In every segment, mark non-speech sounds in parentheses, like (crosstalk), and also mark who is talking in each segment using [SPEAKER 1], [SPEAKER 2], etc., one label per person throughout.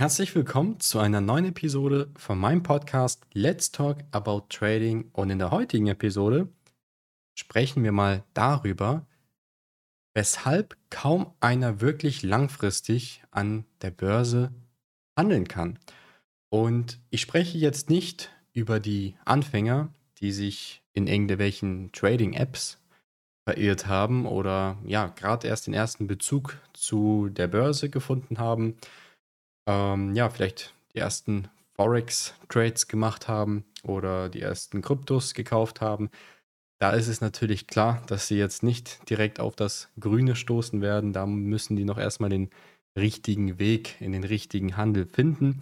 [SPEAKER 1] Herzlich willkommen zu einer neuen Episode von meinem Podcast Let's Talk About Trading. Und in der heutigen Episode sprechen wir mal darüber, weshalb kaum einer wirklich langfristig an der Börse handeln kann. Und ich spreche jetzt nicht über die Anfänger, die sich in irgendwelchen Trading-Apps verirrt haben oder ja, gerade erst den ersten Bezug zu der Börse gefunden haben ähm, ja, vielleicht die ersten Forex-Trades gemacht haben oder die ersten Kryptos gekauft haben, da ist es natürlich klar, dass sie jetzt nicht direkt auf das Grüne stoßen werden. Da müssen die noch erstmal den richtigen Weg in den richtigen Handel finden.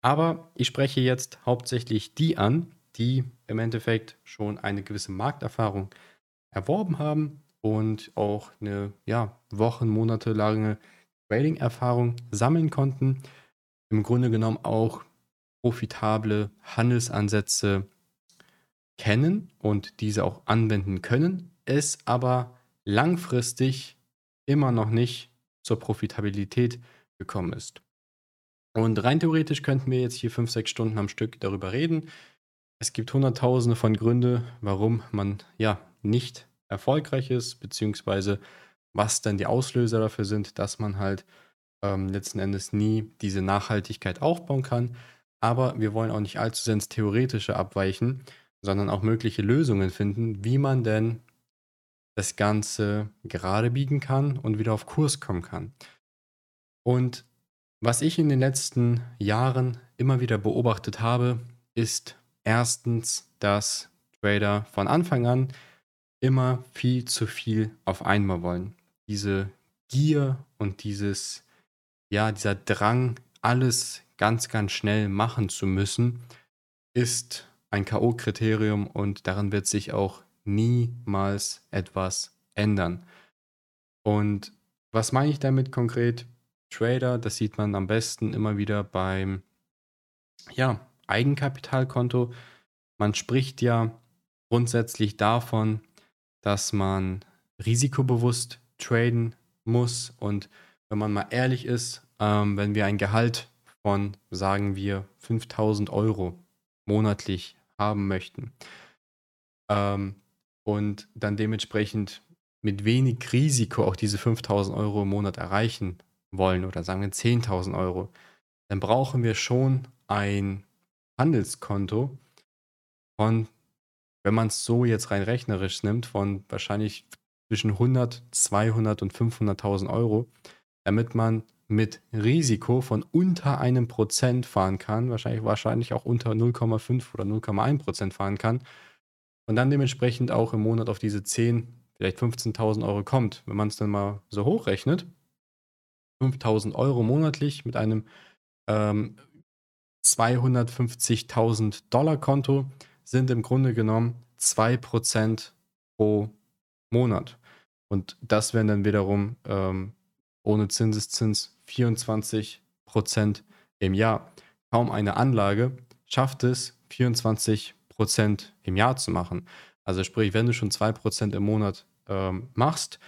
[SPEAKER 1] Aber ich spreche jetzt hauptsächlich die an, die im Endeffekt schon eine gewisse Markterfahrung erworben haben und auch eine ja, Wochen, Monate lange Trading-Erfahrung sammeln konnten im Grunde genommen auch profitable Handelsansätze kennen und diese auch anwenden können, es aber langfristig immer noch nicht zur Profitabilität gekommen ist. Und rein theoretisch könnten wir jetzt hier fünf, sechs Stunden am Stück darüber reden. Es gibt hunderttausende von Gründen, warum man ja nicht erfolgreich ist, beziehungsweise was dann die Auslöser dafür sind, dass man halt ähm, letzten Endes nie diese Nachhaltigkeit aufbauen kann. Aber wir wollen auch nicht allzu sehr ins Theoretische abweichen, sondern auch mögliche Lösungen finden, wie man denn das Ganze gerade biegen kann und wieder auf Kurs kommen kann. Und was ich in den letzten Jahren immer wieder beobachtet habe, ist erstens, dass Trader von Anfang an immer viel zu viel auf einmal wollen. Diese Gier und dieses ja, dieser Drang, alles ganz, ganz schnell machen zu müssen, ist ein K.O.-Kriterium und daran wird sich auch niemals etwas ändern. Und was meine ich damit konkret? Trader, das sieht man am besten immer wieder beim ja, Eigenkapitalkonto. Man spricht ja grundsätzlich davon, dass man risikobewusst traden muss und wenn man mal ehrlich ist, ähm, wenn wir ein Gehalt von, sagen wir, 5000 Euro monatlich haben möchten ähm, und dann dementsprechend mit wenig Risiko auch diese 5000 Euro im Monat erreichen wollen oder sagen wir 10.000 Euro, dann brauchen wir schon ein Handelskonto von, wenn man es so jetzt rein rechnerisch nimmt, von wahrscheinlich zwischen 100, 200 und 500.000 Euro, damit man mit Risiko von unter einem Prozent fahren kann, wahrscheinlich, wahrscheinlich auch unter 0,5 oder 0,1 Prozent fahren kann und dann dementsprechend auch im Monat auf diese 10, vielleicht 15.000 Euro kommt. Wenn man es dann mal so hochrechnet, 5.000 Euro monatlich mit einem ähm, 250.000 Dollar Konto sind im Grunde genommen 2% pro Monat. Und das wären dann wiederum ähm, ohne Zinseszins 24 Prozent im Jahr. Kaum eine Anlage schafft es, 24 Prozent im Jahr zu machen. Also sprich, wenn du schon 2 Prozent im Monat ähm, machst,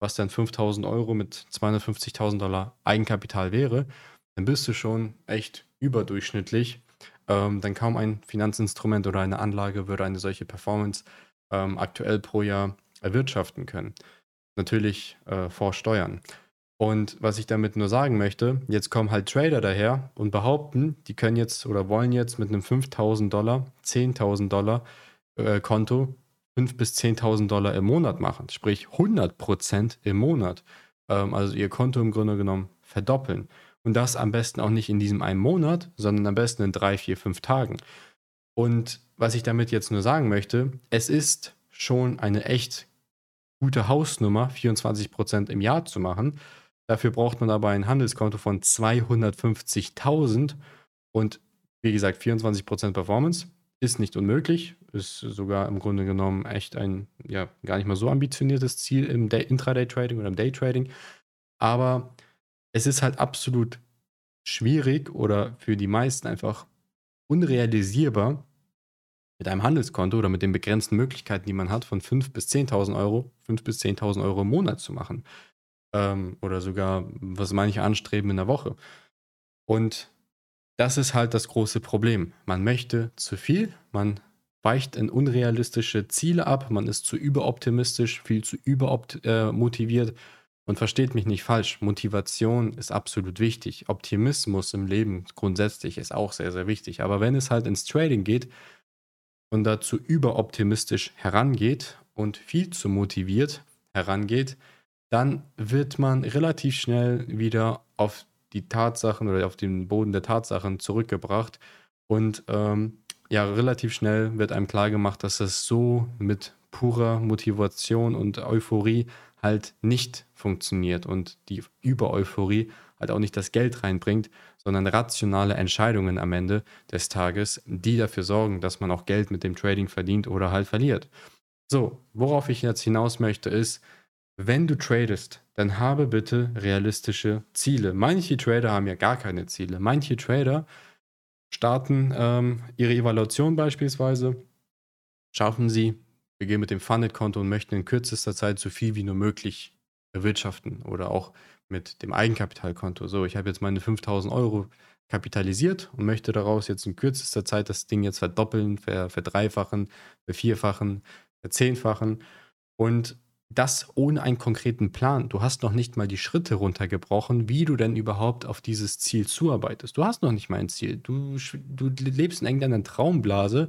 [SPEAKER 1] was dann 5000 Euro mit 250.000 Dollar Eigenkapital wäre, dann bist du schon echt überdurchschnittlich. Ähm, dann kaum ein Finanzinstrument oder eine Anlage würde eine solche Performance ähm, aktuell pro Jahr erwirtschaften können. Natürlich äh, vor Steuern. Und was ich damit nur sagen möchte, jetzt kommen halt Trader daher und behaupten, die können jetzt oder wollen jetzt mit einem 5000 Dollar, 10.000 Dollar äh, Konto 5.000 bis 10.000 Dollar im Monat machen, sprich 100 Prozent im Monat. Ähm, also ihr Konto im Grunde genommen verdoppeln. Und das am besten auch nicht in diesem einen Monat, sondern am besten in drei, vier, fünf Tagen. Und was ich damit jetzt nur sagen möchte, es ist schon eine echt gute Hausnummer, 24 Prozent im Jahr zu machen. Dafür braucht man aber ein Handelskonto von 250.000 und wie gesagt 24% Performance. Ist nicht unmöglich, ist sogar im Grunde genommen echt ein ja gar nicht mal so ambitioniertes Ziel im Intraday-Trading oder im Day-Trading. Aber es ist halt absolut schwierig oder für die meisten einfach unrealisierbar, mit einem Handelskonto oder mit den begrenzten Möglichkeiten, die man hat, von 5.000 bis 10.000 Euro, 5.000 bis 10.000 Euro im Monat zu machen ähm, oder sogar, was manche anstreben in der Woche. Und das ist halt das große Problem. Man möchte zu viel, man weicht in unrealistische Ziele ab, man ist zu überoptimistisch, viel zu übermotiviert. Äh, und versteht mich nicht falsch, Motivation ist absolut wichtig. Optimismus im Leben grundsätzlich ist auch sehr, sehr wichtig. Aber wenn es halt ins Trading geht und dazu überoptimistisch herangeht und viel zu motiviert herangeht, dann wird man relativ schnell wieder auf die Tatsachen oder auf den Boden der Tatsachen zurückgebracht und ähm, ja, relativ schnell wird einem klar gemacht, dass es so mit purer Motivation und Euphorie halt nicht funktioniert und die Über-Euphorie halt auch nicht das Geld reinbringt, sondern rationale Entscheidungen am Ende des Tages, die dafür sorgen, dass man auch Geld mit dem Trading verdient oder halt verliert. So, worauf ich jetzt hinaus möchte, ist, wenn du tradest, dann habe bitte realistische Ziele. Manche Trader haben ja gar keine Ziele. Manche Trader starten ähm, ihre Evaluation beispielsweise, schaffen sie, beginnen mit dem Funded-Konto und möchten in kürzester Zeit so viel wie nur möglich erwirtschaften oder auch mit dem Eigenkapitalkonto. So, ich habe jetzt meine 5000 Euro kapitalisiert und möchte daraus jetzt in kürzester Zeit das Ding jetzt verdoppeln, verdreifachen, vervierfachen, verzehnfachen und das ohne einen konkreten Plan. Du hast noch nicht mal die Schritte runtergebrochen, wie du denn überhaupt auf dieses Ziel zuarbeitest. Du hast noch nicht mal ein Ziel. Du, du lebst in irgendeiner Traumblase,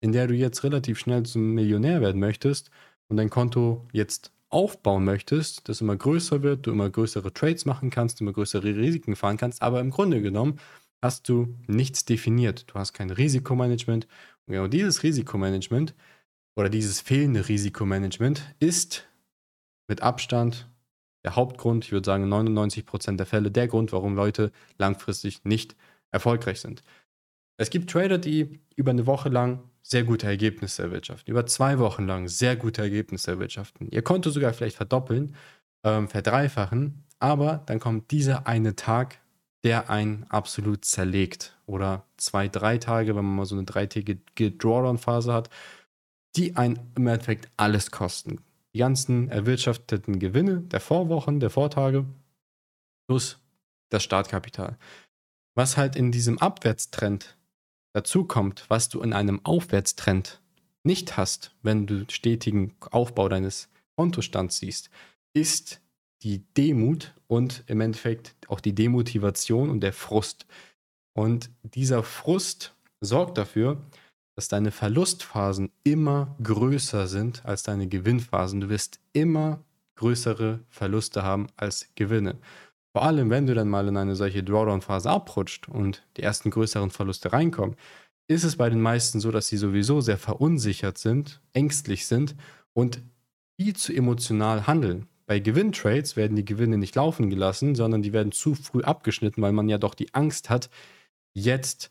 [SPEAKER 1] in der du jetzt relativ schnell zum Millionär werden möchtest und dein Konto jetzt aufbauen möchtest, das immer größer wird, du immer größere Trades machen kannst, immer größere Risiken fahren kannst, aber im Grunde genommen hast du nichts definiert. Du hast kein Risikomanagement. Und genau dieses Risikomanagement oder dieses fehlende Risikomanagement ist mit Abstand der Hauptgrund, ich würde sagen 99% der Fälle, der Grund, warum Leute langfristig nicht erfolgreich sind. Es gibt Trader, die über eine Woche lang sehr gute Ergebnisse erwirtschaften, über zwei Wochen lang sehr gute Ergebnisse erwirtschaften. Ihr Konto sogar vielleicht verdoppeln, ähm, verdreifachen, aber dann kommt dieser eine Tag, der einen absolut zerlegt. Oder zwei, drei Tage, wenn man mal so eine dreitägige Drawdown-Phase hat, die einen im Endeffekt alles kosten die ganzen erwirtschafteten Gewinne der Vorwochen, der Vortage plus das Startkapital. Was halt in diesem Abwärtstrend dazu kommt, was du in einem Aufwärtstrend nicht hast, wenn du stetigen Aufbau deines Kontostands siehst, ist die Demut und im Endeffekt auch die Demotivation und der Frust. Und dieser Frust sorgt dafür, dass deine Verlustphasen immer größer sind als deine Gewinnphasen. Du wirst immer größere Verluste haben als Gewinne. Vor allem, wenn du dann mal in eine solche Drawdown-Phase abrutscht und die ersten größeren Verluste reinkommen, ist es bei den meisten so, dass sie sowieso sehr verunsichert sind, ängstlich sind und viel zu emotional handeln. Bei Gewinntrades werden die Gewinne nicht laufen gelassen, sondern die werden zu früh abgeschnitten, weil man ja doch die Angst hat, jetzt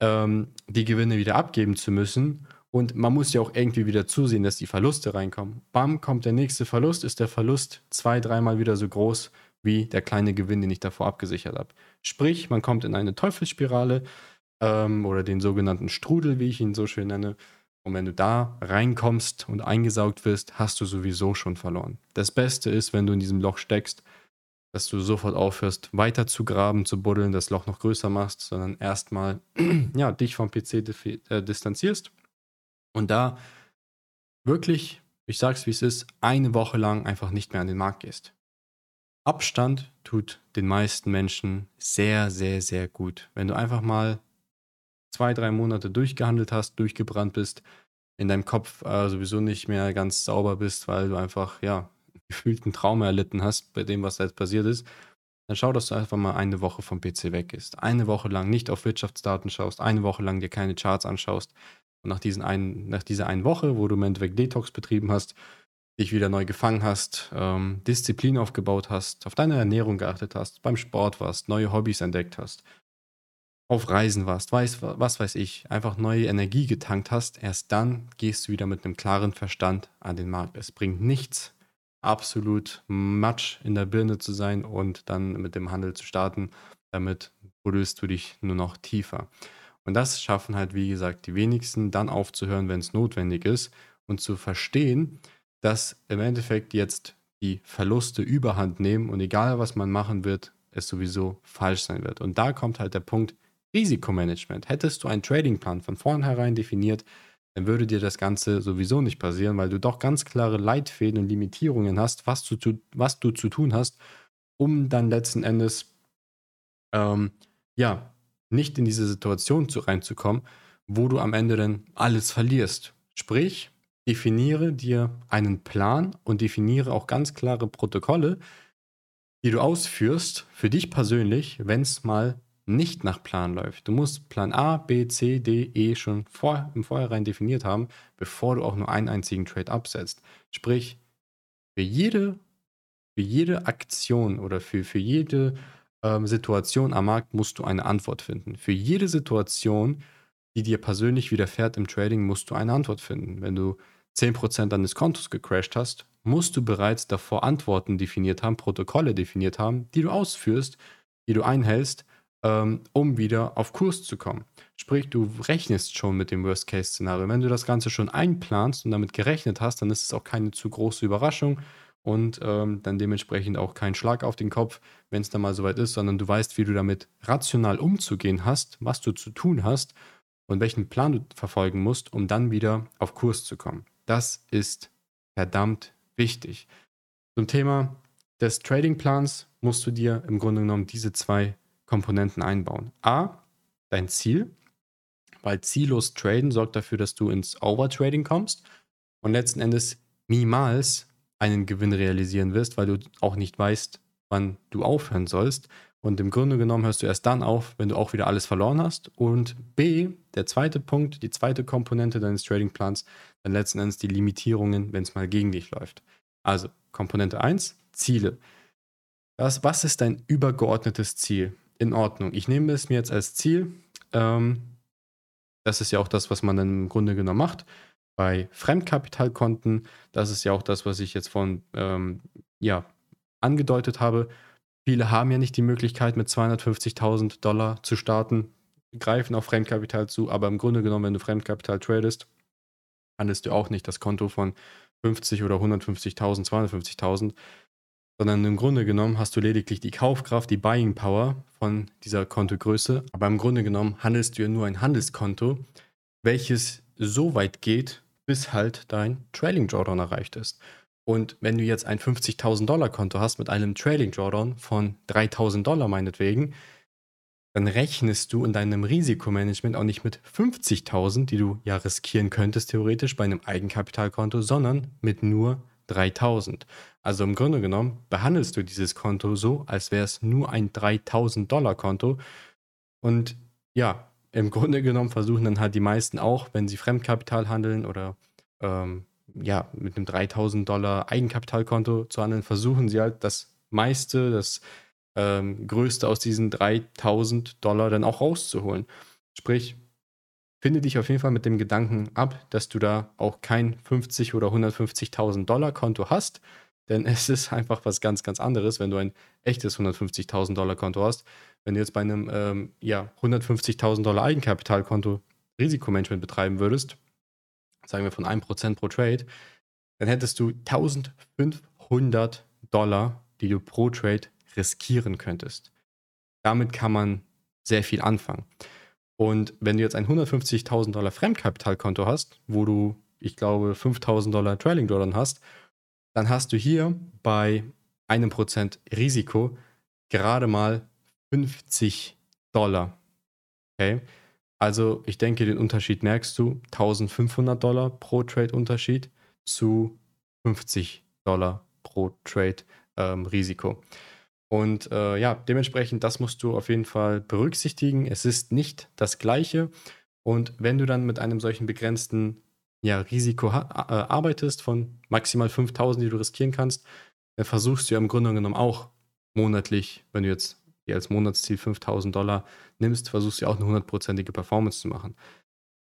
[SPEAKER 1] ähm, die Gewinne wieder abgeben zu müssen. Und man muss ja auch irgendwie wieder zusehen, dass die Verluste reinkommen. Bam, kommt der nächste Verlust, ist der Verlust zwei, dreimal wieder so groß wie der kleine Gewinn, den ich davor abgesichert habe. Sprich, man kommt in eine Teufelsspirale ähm, oder den sogenannten Strudel, wie ich ihn so schön nenne. Und wenn du da reinkommst und eingesaugt wirst, hast du sowieso schon verloren. Das Beste ist, wenn du in diesem Loch steckst, dass du sofort aufhörst, weiter zu graben, zu buddeln, das Loch noch größer machst, sondern erstmal (clears throat) ja, dich vom PC äh, distanzierst und da wirklich, ich sag's wie es ist, eine Woche lang einfach nicht mehr an den Markt gehst. Abstand tut den meisten Menschen sehr, sehr, sehr gut. Wenn du einfach mal zwei, drei Monate durchgehandelt hast, durchgebrannt bist, in deinem Kopf äh, sowieso nicht mehr ganz sauber bist, weil du einfach, ja, gefühlten Traum erlitten hast bei dem, was da jetzt passiert ist, dann schau, dass du einfach mal eine Woche vom PC weg bist. Eine Woche lang nicht auf Wirtschaftsdaten schaust, eine Woche lang dir keine Charts anschaust. Und nach, diesen einen, nach dieser einen Woche, wo du im Endeffekt Detox betrieben hast, dich wieder neu gefangen hast, ähm, Disziplin aufgebaut hast, auf deine Ernährung geachtet hast, beim Sport warst, neue Hobbys entdeckt hast, auf Reisen warst, weiß, was weiß ich, einfach neue Energie getankt hast, erst dann gehst du wieder mit einem klaren Verstand an den Markt. Es bringt nichts, absolut Matsch in der Birne zu sein und dann mit dem Handel zu starten. Damit buddelst du dich nur noch tiefer. Und das schaffen halt, wie gesagt, die wenigsten, dann aufzuhören, wenn es notwendig ist und zu verstehen, dass im Endeffekt jetzt die Verluste überhand nehmen und egal was man machen wird, es sowieso falsch sein wird. Und da kommt halt der Punkt Risikomanagement. Hättest du einen Tradingplan von vornherein definiert, dann würde dir das Ganze sowieso nicht passieren, weil du doch ganz klare Leitfäden und Limitierungen hast, was du, was du zu tun hast, um dann letzten Endes ähm, ja nicht in diese Situation zu, reinzukommen, wo du am Ende dann alles verlierst. Sprich, definiere dir einen Plan und definiere auch ganz klare Protokolle, die du ausführst für dich persönlich, wenn es mal nicht nach Plan läuft. Du musst Plan A, B, C, D, E schon vor, im Vorhinein definiert haben, bevor du auch nur einen einzigen Trade absetzt. Sprich, für jede, für jede Aktion oder für, für jede ähm, Situation am Markt musst du eine Antwort finden. Für jede Situation, die dir persönlich widerfährt im Trading, musst du eine Antwort finden. Wenn du 10% deines Kontos gecrashed hast, musst du bereits davor Antworten definiert haben, Protokolle definiert haben, die du ausführst, die du einhältst, ähm, um wieder auf Kurs zu kommen. Sprich, du rechnest schon mit dem Worst-Case-Szenario. Wenn du das Ganze schon einplanst und damit gerechnet hast, dann ist es auch keine zu große Überraschung und ähm, dann dementsprechend auch kein Schlag auf den Kopf, wenn es dann mal soweit ist, sondern du weißt, wie du damit rational umzugehen hast, was du zu tun hast und welchen Plan du verfolgen musst, um dann wieder auf Kurs zu kommen. Das ist verdammt wichtig. Zum Thema des Tradingplans musst du dir im Grunde genommen diese zwei Komponenten einbauen. A, dein Ziel, weil ziellos traden sorgt dafür, dass du ins Overtrading kommst und letzten Endes niemals einen Gewinn realisieren wirst, weil du auch nicht weißt, wann du aufhören sollst. Und im Grunde genommen hörst du erst dann auf, wenn du auch wieder alles verloren hast. Und B, der zweite Punkt, die zweite Komponente deines Tradingplans, dann letzten Endes die Limitierungen, wenn es mal gegen dich läuft. Also Komponente 1, Ziele. Das, was ist dein übergeordnetes Ziel? In Ordnung. Ich nehme es mir jetzt als Ziel. Ähm, das ist ja auch das, was man dann im Grunde genommen macht. Bei Fremdkapitalkonten, das ist ja auch das, was ich jetzt von ähm, ja, angedeutet habe. Viele haben ja nicht die Möglichkeit, mit 250.000 Dollar zu starten, greifen auf Fremdkapital zu, aber im Grunde genommen, wenn du Fremdkapital tradest, handelst du auch nicht das Konto von 50 oder 150.000, 250.000, sondern im Grunde genommen hast du lediglich die Kaufkraft, die Buying Power von dieser Kontogröße. Aber im Grunde genommen handelst du ja nur ein Handelskonto, welches so weit geht, bis halt dein Trailing Drawdown erreicht ist. Und wenn du jetzt ein 50.000 Dollar Konto hast mit einem Trailing Drawdown von 3.000 Dollar meinetwegen, dann rechnest du in deinem Risikomanagement auch nicht mit 50.000, die du ja riskieren könntest theoretisch bei einem Eigenkapitalkonto, sondern mit nur 3000. Also im Grunde genommen behandelst du dieses Konto so, als wäre es nur ein 3000 Dollar Konto. Und ja, im Grunde genommen versuchen dann halt die meisten auch, wenn sie Fremdkapital handeln oder ähm, ja, mit einem 3000 Dollar Eigenkapitalkonto zu handeln, versuchen sie halt das meiste, das ähm, größte aus diesen 3000 Dollar dann auch rauszuholen. Sprich, finde dich auf jeden Fall mit dem Gedanken ab, dass du da auch kein 50 oder 150.000 Dollar Konto hast, denn es ist einfach was ganz, ganz anderes, wenn du ein echtes 150.000 Dollar Konto hast. Wenn du jetzt bei einem ähm, ja, 150.000 Dollar Eigenkapitalkonto Risikomanagement betreiben würdest, sagen wir von 1% pro Trade, dann hättest du 1500 Dollar, die du pro Trade riskieren könntest. Damit kann man sehr viel anfangen. Und wenn du jetzt ein 150.000 Dollar Fremdkapitalkonto hast, wo du, ich glaube, 5.000 Dollar Trailing Dollar hast, dann hast du hier bei einem Prozent Risiko gerade mal 50 Dollar. Okay? Also ich denke, den Unterschied merkst du. 1500 Dollar pro Trade Unterschied zu 50 Dollar pro Trade ähm, Risiko. Und äh, ja, dementsprechend, das musst du auf jeden Fall berücksichtigen. Es ist nicht das Gleiche. Und wenn du dann mit einem solchen begrenzten ja, Risiko äh, arbeitest von maximal 5000, die du riskieren kannst, dann versuchst du ja im Grunde genommen auch monatlich, wenn du jetzt dir als Monatsziel 5000 Dollar nimmst, versuchst du ja auch eine hundertprozentige Performance zu machen.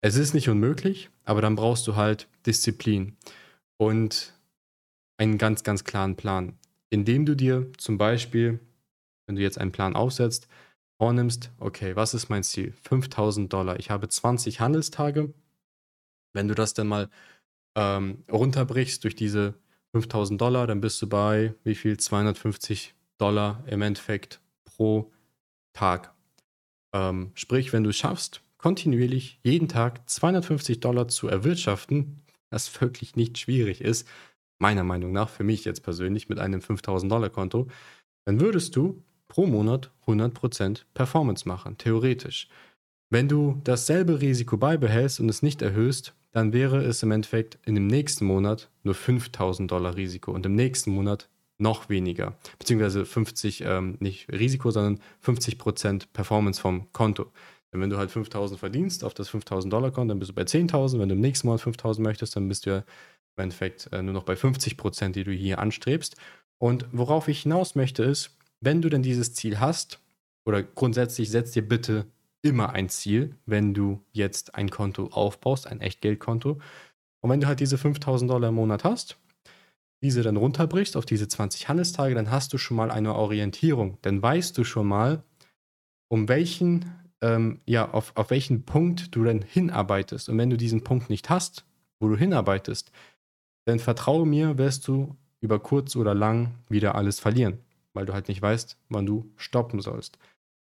[SPEAKER 1] Es ist nicht unmöglich, aber dann brauchst du halt Disziplin und einen ganz, ganz klaren Plan indem du dir zum Beispiel, wenn du jetzt einen Plan aufsetzt, vornimmst, okay, was ist mein Ziel? 5000 Dollar. Ich habe 20 Handelstage. Wenn du das dann mal ähm, runterbrichst durch diese 5000 Dollar, dann bist du bei wie viel? 250 Dollar im Endeffekt pro Tag. Ähm, sprich, wenn du es schaffst, kontinuierlich jeden Tag 250 Dollar zu erwirtschaften, was wirklich nicht schwierig ist, meiner Meinung nach, für mich jetzt persönlich mit einem 5000 Dollar Konto, dann würdest du pro Monat 100% Performance machen, theoretisch. Wenn du dasselbe Risiko beibehältst und es nicht erhöhst, dann wäre es im Endeffekt in dem nächsten Monat nur 5000 Dollar Risiko und im nächsten Monat noch weniger. Beziehungsweise 50, ähm, nicht Risiko, sondern 50% Performance vom Konto. Denn wenn du halt 5000 verdienst auf das 5000 Dollar Konto, dann bist du bei 10.000. Wenn du im nächsten Monat 5000 möchtest, dann bist du ja im Endeffekt äh, nur noch bei 50%, die du hier anstrebst. Und worauf ich hinaus möchte ist, wenn du denn dieses Ziel hast, oder grundsätzlich setz dir bitte immer ein Ziel, wenn du jetzt ein Konto aufbaust, ein Echtgeldkonto. Und wenn du halt diese 5000 Dollar im Monat hast, diese dann runterbrichst auf diese 20 Handelstage, dann hast du schon mal eine Orientierung. Dann weißt du schon mal, um welchen, ähm, ja, auf, auf welchen Punkt du dann hinarbeitest. Und wenn du diesen Punkt nicht hast, wo du hinarbeitest, dann vertraue mir, wirst du über kurz oder lang wieder alles verlieren, weil du halt nicht weißt, wann du stoppen sollst.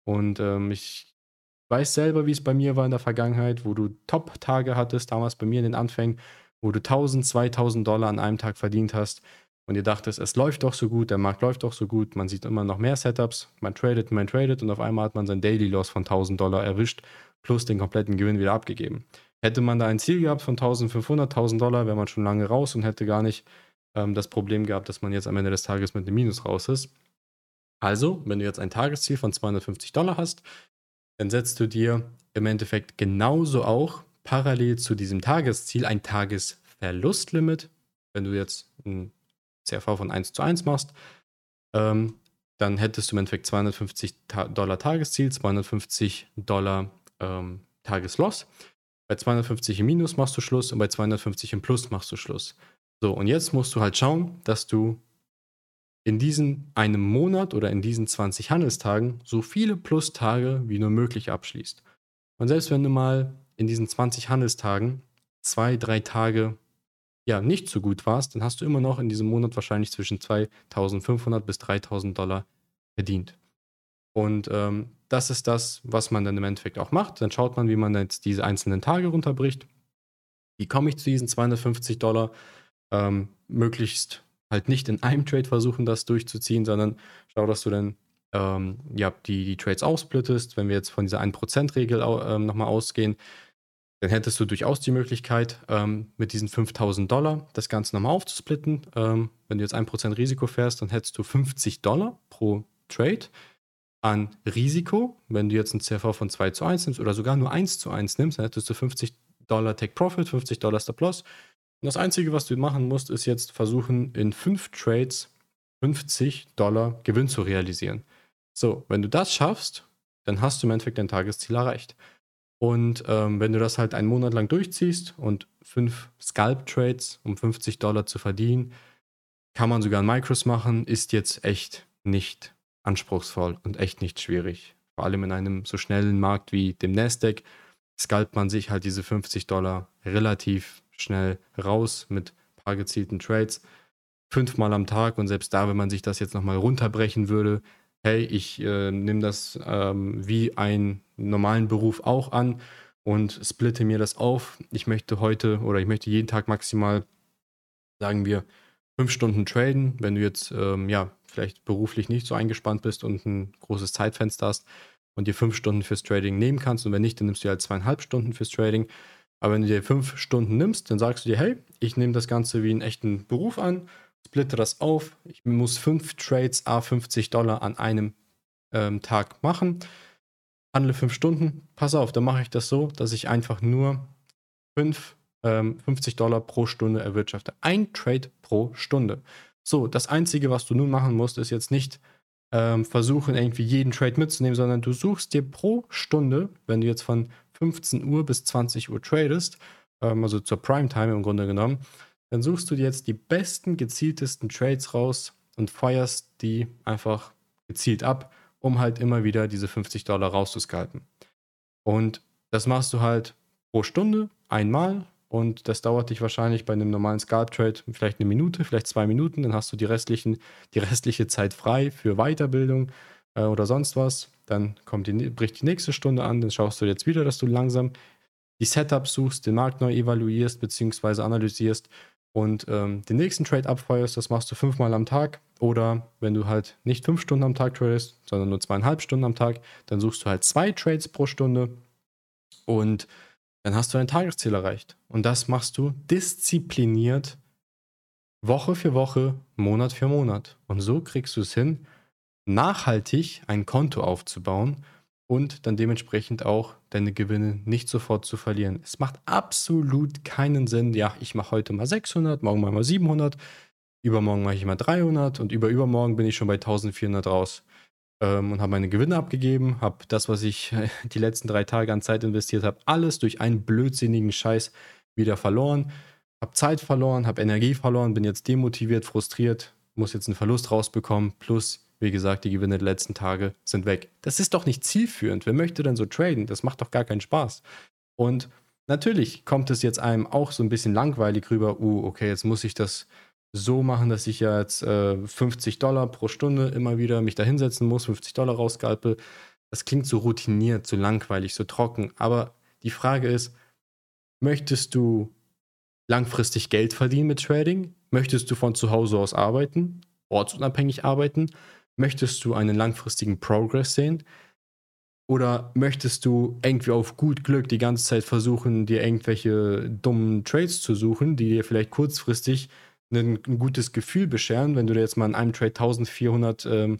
[SPEAKER 1] Und ähm, ich weiß selber, wie es bei mir war in der Vergangenheit, wo du Top-Tage hattest, damals bei mir in den Anfängen, wo du 1000, 2000 Dollar an einem Tag verdient hast und ihr dachtest, es läuft doch so gut, der Markt läuft doch so gut, man sieht immer noch mehr Setups, man tradet, man tradet und auf einmal hat man sein Daily Loss von 1000 Dollar erwischt, plus den kompletten Gewinn wieder abgegeben. Hätte man da ein Ziel gehabt von 1500, 1000 Dollar, wäre man schon lange raus und hätte gar nicht ähm, das Problem gehabt, dass man jetzt am Ende des Tages mit einem Minus raus ist. Also, wenn du jetzt ein Tagesziel von 250 Dollar hast, dann setzt du dir im Endeffekt genauso auch parallel zu diesem Tagesziel ein Tagesverlustlimit. Wenn du jetzt ein CRV von 1 zu 1 machst, ähm, dann hättest du im Endeffekt 250 Ta Dollar Tagesziel, 250 Dollar ähm, Tagesloss. Bei 250 im Minus machst du Schluss und bei 250 im Plus machst du Schluss. So, und jetzt musst du halt schauen, dass du in diesem einem Monat oder in diesen 20 Handelstagen so viele Plus-Tage wie nur möglich abschließt. Und selbst wenn du mal in diesen 20 Handelstagen zwei, drei Tage ja nicht so gut warst, dann hast du immer noch in diesem Monat wahrscheinlich zwischen 2500 bis 3000 Dollar verdient. Und ähm, das ist das, was man dann im Endeffekt auch macht. Dann schaut man, wie man jetzt diese einzelnen Tage runterbricht. Wie komme ich zu diesen 250 Dollar? Ähm, möglichst halt nicht in einem Trade versuchen, das durchzuziehen, sondern schau, dass du dann ähm, ja, die, die Trades aufsplittest. Wenn wir jetzt von dieser 1%-Regel ähm, nochmal ausgehen, dann hättest du durchaus die Möglichkeit, ähm, mit diesen 5000 Dollar das Ganze nochmal aufzusplitten. Ähm, wenn du jetzt 1% Risiko fährst, dann hättest du 50 Dollar pro Trade an Risiko. Wenn du jetzt ein CRV von 2 zu 1 nimmst oder sogar nur 1 zu 1 nimmst, dann hättest du 50 Dollar Take Profit, 50 Dollar Stop Loss und das Einzige, was du machen musst, ist jetzt versuchen, in fünf Trades 50 Dollar Gewinn zu realisieren. So, wenn du das schaffst, dann hast du im Endeffekt dein Tagesziel erreicht. Und ähm, wenn du das halt einen Monat lang durchziehst und fünf Scalp-Trades, um 50 Dollar zu verdienen, kann man sogar ein Micros machen, ist jetzt echt nicht anspruchsvoll und echt nicht schwierig. Vor allem in einem so schnellen Markt wie dem Nasdaq scalpt man sich halt diese 50 Dollar relativ schnell raus mit paar gezielten Trades. Fünfmal am Tag und selbst da, wenn man sich das jetzt nochmal runterbrechen würde, hey, ich äh, nehme das ähm, wie einen normalen Beruf auch an und splitte mir das auf. Ich möchte heute oder ich möchte jeden Tag maximal, sagen wir, fünf Stunden traden. Wenn du jetzt ähm, ja vielleicht beruflich nicht so eingespannt bist und ein großes Zeitfenster hast und dir fünf Stunden fürs Trading nehmen kannst und wenn nicht, dann nimmst du halt zweieinhalb Stunden fürs Trading. Aber wenn du dir fünf Stunden nimmst, dann sagst du dir, hey, ich nehme das Ganze wie einen echten Beruf an, splitte das auf, ich muss fünf Trades a 50 Dollar an einem ähm, Tag machen, handle fünf Stunden, pass auf, dann mache ich das so, dass ich einfach nur fünf, ähm, 50 Dollar pro Stunde erwirtschafte. Ein Trade pro Stunde. So, das Einzige, was du nun machen musst, ist jetzt nicht ähm, versuchen, irgendwie jeden Trade mitzunehmen, sondern du suchst dir pro Stunde, wenn du jetzt von 15 Uhr bis 20 Uhr tradest, ähm, also zur Primetime im Grunde genommen, dann suchst du dir jetzt die besten, gezieltesten Trades raus und feuerst die einfach gezielt ab, um halt immer wieder diese 50 Dollar rauszuskalpen. Und das machst du halt pro Stunde einmal und das dauert dich wahrscheinlich bei einem normalen Scalp-Trade vielleicht eine Minute, vielleicht zwei Minuten, dann hast du die, restlichen, die restliche Zeit frei für Weiterbildung, äh, oder sonst was. Dann kommt die, bricht die nächste Stunde an, dann schaust du jetzt wieder, dass du langsam die Setups suchst, den Markt neu evaluierst bzw. analysierst und ähm, den nächsten Trade abfeuerst. Das machst du fünfmal am Tag. Oder wenn du halt nicht fünf Stunden am Tag tradest, sondern nur zweieinhalb Stunden am Tag, dann suchst du halt zwei Trades pro Stunde und dann hast du dein Tagesziel erreicht. Und das machst du diszipliniert Woche für Woche, Monat für Monat. Und so kriegst du es hin, nachhaltig ein Konto aufzubauen und dann dementsprechend auch deine Gewinne nicht sofort zu verlieren. Es macht absolut keinen Sinn, ja, ich mache heute mal 600, morgen mal 700, übermorgen mache ich mal 300 und über übermorgen bin ich schon bei 1400 raus ähm, und habe meine Gewinne abgegeben, habe das, was ich (laughs) die letzten drei Tage an Zeit investiert habe, alles durch einen blödsinnigen Scheiß wieder verloren, habe Zeit verloren, habe Energie verloren, bin jetzt demotiviert, frustriert, muss jetzt einen Verlust rausbekommen, plus wie gesagt, die Gewinne der letzten Tage sind weg. Das ist doch nicht zielführend. Wer möchte denn so traden? Das macht doch gar keinen Spaß. Und natürlich kommt es jetzt einem auch so ein bisschen langweilig rüber. Uh, okay, jetzt muss ich das so machen, dass ich ja jetzt äh, 50 Dollar pro Stunde immer wieder mich da hinsetzen muss, 50 Dollar rausgalpe. Das klingt so routiniert, so langweilig, so trocken. Aber die Frage ist, möchtest du langfristig Geld verdienen mit Trading? Möchtest du von zu Hause aus arbeiten, ortsunabhängig arbeiten? Möchtest du einen langfristigen Progress sehen? Oder möchtest du irgendwie auf gut Glück die ganze Zeit versuchen, dir irgendwelche dummen Trades zu suchen, die dir vielleicht kurzfristig ein, ein gutes Gefühl bescheren, wenn du dir jetzt mal in einem Trade 1400, ähm,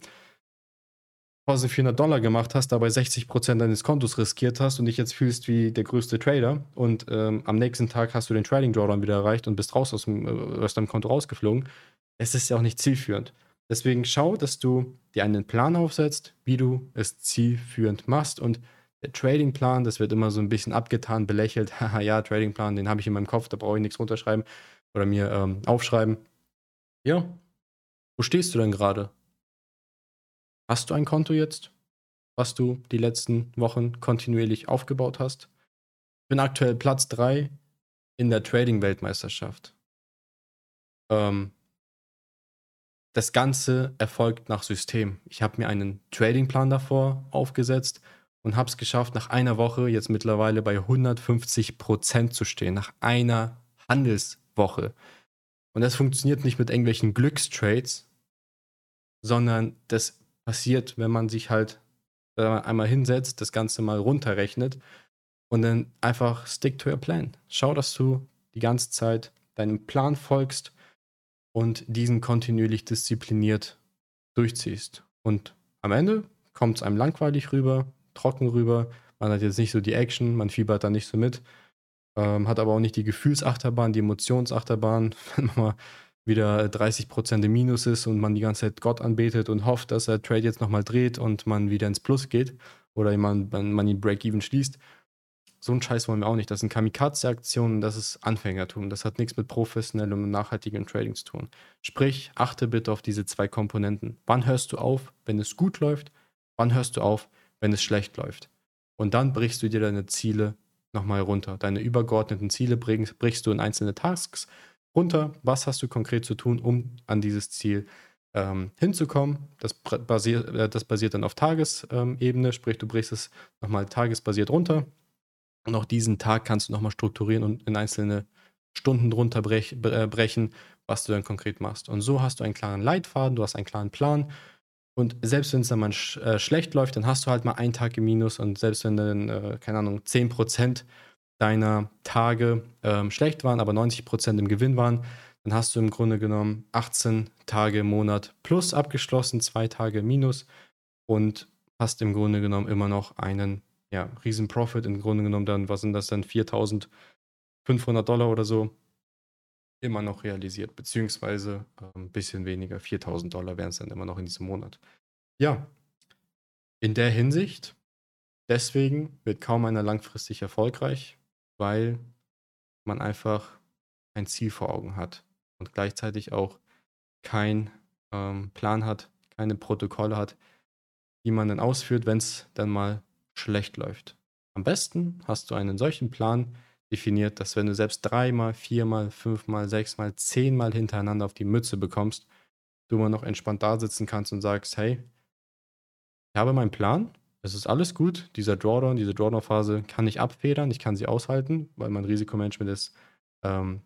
[SPEAKER 1] 1400 Dollar gemacht hast, dabei 60% deines Kontos riskiert hast und dich jetzt fühlst wie der größte Trader und ähm, am nächsten Tag hast du den Trading Drawdown wieder erreicht und bist raus aus, dem, äh, aus deinem Konto rausgeflogen. Es ist ja auch nicht zielführend. Deswegen schau, dass du dir einen Plan aufsetzt, wie du es zielführend machst. Und der Tradingplan, das wird immer so ein bisschen abgetan, belächelt. (laughs) Haha, ja, Tradingplan, den habe ich in meinem Kopf, da brauche ich nichts runterschreiben oder mir ähm, aufschreiben. Ja, wo stehst du denn gerade? Hast du ein Konto jetzt, was du die letzten Wochen kontinuierlich aufgebaut hast? Ich bin aktuell Platz 3 in der Trading-Weltmeisterschaft. Ähm, das Ganze erfolgt nach System. Ich habe mir einen Tradingplan davor aufgesetzt und habe es geschafft, nach einer Woche jetzt mittlerweile bei 150 Prozent zu stehen, nach einer Handelswoche. Und das funktioniert nicht mit irgendwelchen Glückstrades, sondern das passiert, wenn man sich halt einmal hinsetzt, das Ganze mal runterrechnet und dann einfach stick to your plan. Schau, dass du die ganze Zeit deinem Plan folgst und diesen kontinuierlich diszipliniert durchziehst. Und am Ende kommt es einem langweilig rüber, trocken rüber. Man hat jetzt nicht so die Action, man fiebert da nicht so mit, ähm, hat aber auch nicht die Gefühlsachterbahn, die Emotionsachterbahn, (laughs) wenn man mal wieder 30% im Minus ist und man die ganze Zeit Gott anbetet und hofft, dass der Trade jetzt nochmal dreht und man wieder ins Plus geht oder man, man ihn Break-Even schließt. So einen Scheiß wollen wir auch nicht. Das sind Kamikaze-Aktionen, das ist Anfängertum. Das hat nichts mit professionellem und nachhaltigem Trading zu tun. Sprich, achte bitte auf diese zwei Komponenten. Wann hörst du auf, wenn es gut läuft? Wann hörst du auf, wenn es schlecht läuft? Und dann brichst du dir deine Ziele nochmal runter. Deine übergeordneten Ziele brichst, brichst du in einzelne Tasks runter. Was hast du konkret zu tun, um an dieses Ziel ähm, hinzukommen? Das basiert, äh, das basiert dann auf Tagesebene, sprich, du brichst es nochmal tagesbasiert runter und auch diesen Tag kannst du nochmal strukturieren und in einzelne Stunden drunter brech, äh, brechen, was du dann konkret machst. Und so hast du einen klaren Leitfaden, du hast einen klaren Plan. Und selbst wenn es dann mal sch äh, schlecht läuft, dann hast du halt mal einen Tag im Minus. Und selbst wenn dann, äh, keine Ahnung, 10% deiner Tage ähm, schlecht waren, aber 90% im Gewinn waren, dann hast du im Grunde genommen 18 Tage im Monat plus abgeschlossen, zwei Tage minus und hast im Grunde genommen immer noch einen ja, riesen Profit im Grunde genommen dann, was sind das dann, 4500 Dollar oder so, immer noch realisiert, beziehungsweise ein bisschen weniger, 4000 Dollar wären es dann immer noch in diesem Monat. Ja, in der Hinsicht, deswegen wird kaum einer langfristig erfolgreich, weil man einfach ein Ziel vor Augen hat und gleichzeitig auch keinen ähm, Plan hat, keine Protokolle hat, die man dann ausführt, wenn es dann mal schlecht läuft. Am besten hast du einen solchen Plan definiert, dass wenn du selbst dreimal, viermal, fünfmal, sechsmal, zehnmal hintereinander auf die Mütze bekommst, du immer noch entspannt da sitzen kannst und sagst, hey, ich habe meinen Plan. Es ist alles gut. Dieser Drawdown, diese Drawdown-Phase kann ich abfedern. Ich kann sie aushalten, weil mein Risikomanagement es ähm,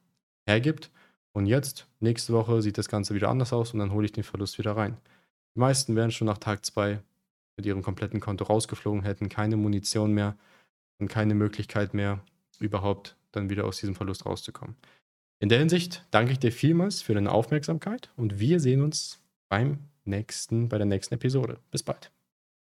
[SPEAKER 1] hergibt. Und jetzt, nächste Woche, sieht das Ganze wieder anders aus und dann hole ich den Verlust wieder rein. Die meisten werden schon nach Tag 2 mit ihrem kompletten Konto rausgeflogen, hätten keine Munition mehr und keine Möglichkeit mehr, überhaupt dann wieder aus diesem Verlust rauszukommen. In der Hinsicht danke ich dir vielmals für deine Aufmerksamkeit und wir sehen uns beim nächsten, bei der nächsten Episode. Bis bald.